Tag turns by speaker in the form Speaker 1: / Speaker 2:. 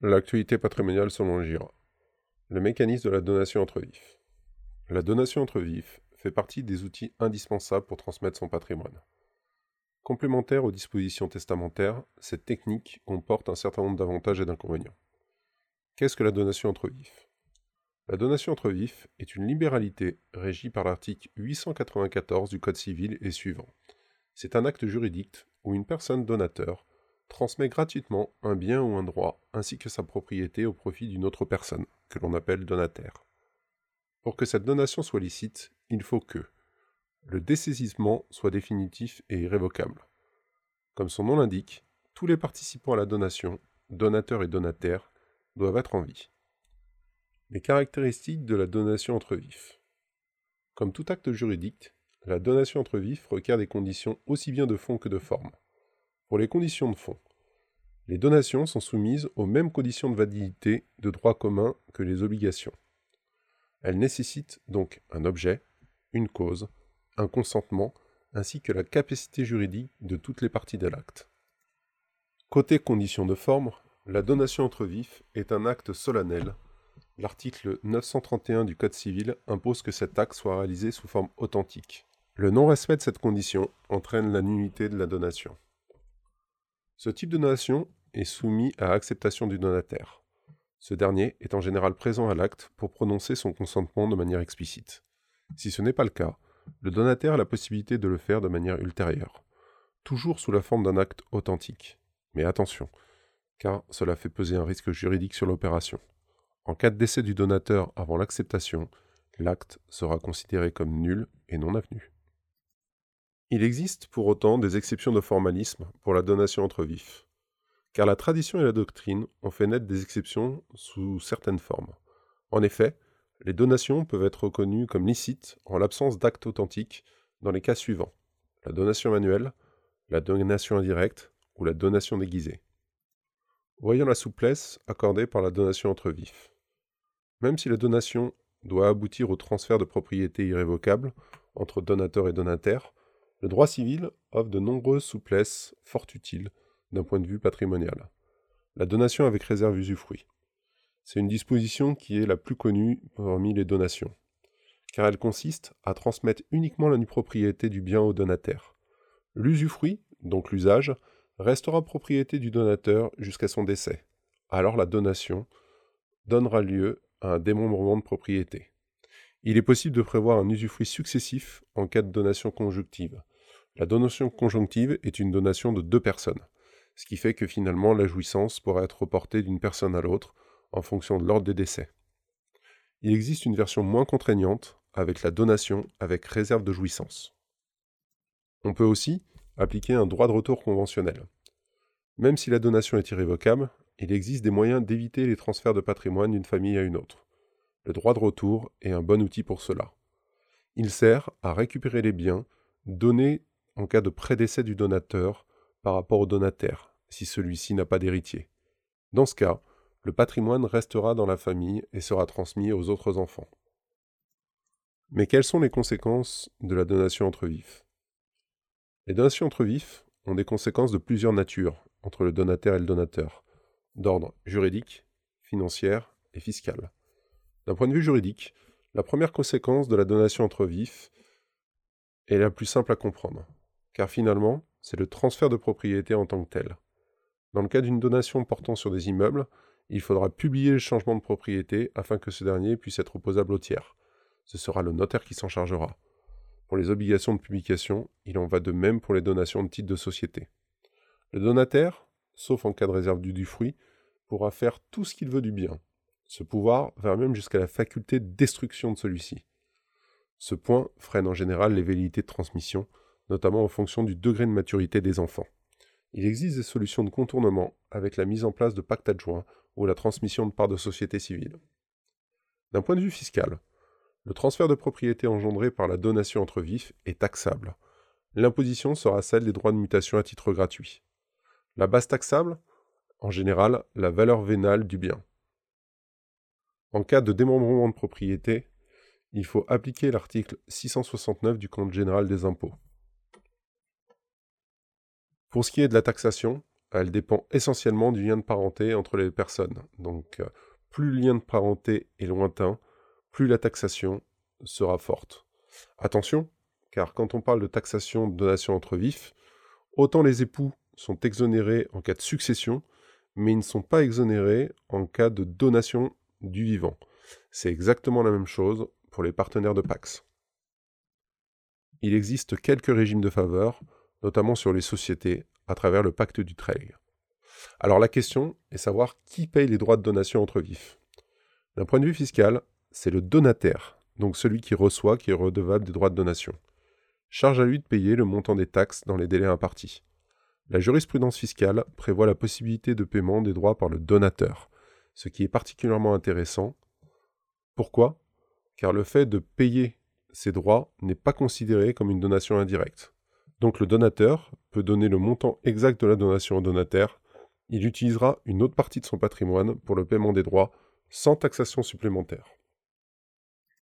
Speaker 1: L'actualité patrimoniale selon le GIRA. Le mécanisme de la donation entre vifs. La donation entre vifs fait partie des outils indispensables pour transmettre son patrimoine. Complémentaire aux dispositions testamentaires, cette technique comporte un certain nombre d'avantages et d'inconvénients. Qu'est-ce que la donation entre vifs? La donation entre vifs est une libéralité régie par l'article 894 du Code civil et suivant. C'est un acte juridique où une personne donateur transmet gratuitement un bien ou un droit ainsi que sa propriété au profit d'une autre personne, que l'on appelle donataire. Pour que cette donation soit licite, il faut que le dessaisissement soit définitif et irrévocable. Comme son nom l'indique, tous les participants à la donation, donateurs et donataires, doivent être en vie. Les caractéristiques de la donation entre vifs. Comme tout acte juridique, la donation entre vifs requiert des conditions aussi bien de fond que de forme. Pour les conditions de fond, les donations sont soumises aux mêmes conditions de validité de droit commun que les obligations. Elles nécessitent donc un objet, une cause, un consentement, ainsi que la capacité juridique de toutes les parties de l'acte. Côté conditions de forme, la donation entre vifs est un acte solennel. L'article 931 du Code civil impose que cet acte soit réalisé sous forme authentique. Le non-respect de cette condition entraîne la nullité de la donation. Ce type de donation est soumis à acceptation du donataire. Ce dernier est en général présent à l'acte pour prononcer son consentement de manière explicite. Si ce n'est pas le cas, le donataire a la possibilité de le faire de manière ultérieure, toujours sous la forme d'un acte authentique. Mais attention, car cela fait peser un risque juridique sur l'opération. En cas de décès du donateur avant l'acceptation, l'acte sera considéré comme nul et non avenu. Il existe pour autant des exceptions de formalisme pour la donation entre vifs, car la tradition et la doctrine ont fait naître des exceptions sous certaines formes. En effet, les donations peuvent être reconnues comme licites en l'absence d'actes authentiques dans les cas suivants la donation manuelle, la donation indirecte ou la donation déguisée. Voyons la souplesse accordée par la donation entre vifs. Même si la donation doit aboutir au transfert de propriété irrévocable entre donateur et donataire, le droit civil offre de nombreuses souplesses fort utiles d'un point de vue patrimonial. La donation avec réserve usufruit. C'est une disposition qui est la plus connue parmi les donations, car elle consiste à transmettre uniquement la propriété du bien au donataire. L'usufruit, donc l'usage, restera propriété du donateur jusqu'à son décès. Alors la donation donnera lieu à un démembrement de propriété. Il est possible de prévoir un usufruit successif en cas de donation conjonctive, la donation conjonctive est une donation de deux personnes, ce qui fait que finalement la jouissance pourra être reportée d'une personne à l'autre en fonction de l'ordre des décès. Il existe une version moins contraignante avec la donation avec réserve de jouissance. On peut aussi appliquer un droit de retour conventionnel. Même si la donation est irrévocable, il existe des moyens d'éviter les transferts de patrimoine d'une famille à une autre. Le droit de retour est un bon outil pour cela. Il sert à récupérer les biens donnés en cas de prédécès du donateur par rapport au donataire, si celui-ci n'a pas d'héritier. Dans ce cas, le patrimoine restera dans la famille et sera transmis aux autres enfants. Mais quelles sont les conséquences de la donation entre vifs? Les donations entre vifs ont des conséquences de plusieurs natures entre le donataire et le donateur, d'ordre juridique, financière et fiscal. D'un point de vue juridique, la première conséquence de la donation entre vifs est la plus simple à comprendre car finalement, c'est le transfert de propriété en tant que tel. Dans le cas d'une donation portant sur des immeubles, il faudra publier le changement de propriété afin que ce dernier puisse être opposable au tiers. Ce sera le notaire qui s'en chargera. Pour les obligations de publication, il en va de même pour les donations de titres de société. Le donataire, sauf en cas de réserve du fruit, pourra faire tout ce qu'il veut du bien. Ce pouvoir va même jusqu'à la faculté de destruction de celui-ci. Ce point freine en général les velléités de transmission, notamment en fonction du degré de maturité des enfants. Il existe des solutions de contournement avec la mise en place de pactes adjoints ou la transmission de parts de société civile. D'un point de vue fiscal, le transfert de propriété engendré par la donation entre vifs est taxable. L'imposition sera celle des droits de mutation à titre gratuit. La base taxable En général, la valeur vénale du bien. En cas de démembrement de propriété, il faut appliquer l'article 669 du Compte général des impôts. Pour ce qui est de la taxation, elle dépend essentiellement du lien de parenté entre les personnes. Donc, euh, plus le lien de parenté est lointain, plus la taxation sera forte. Attention, car quand on parle de taxation de donation entre vifs, autant les époux sont exonérés en cas de succession, mais ils ne sont pas exonérés en cas de donation du vivant. C'est exactement la même chose pour les partenaires de Pax. Il existe quelques régimes de faveur, notamment sur les sociétés, à travers le pacte du trail. Alors la question est savoir qui paye les droits de donation entre vifs. D'un point de vue fiscal, c'est le donataire, donc celui qui reçoit qui est redevable des droits de donation. Charge à lui de payer le montant des taxes dans les délais impartis. La jurisprudence fiscale prévoit la possibilité de paiement des droits par le donateur, ce qui est particulièrement intéressant. Pourquoi? Car le fait de payer ces droits n'est pas considéré comme une donation indirecte. Donc le donateur peut donner le montant exact de la donation au donataire. Il utilisera une autre partie de son patrimoine pour le paiement des droits sans taxation supplémentaire.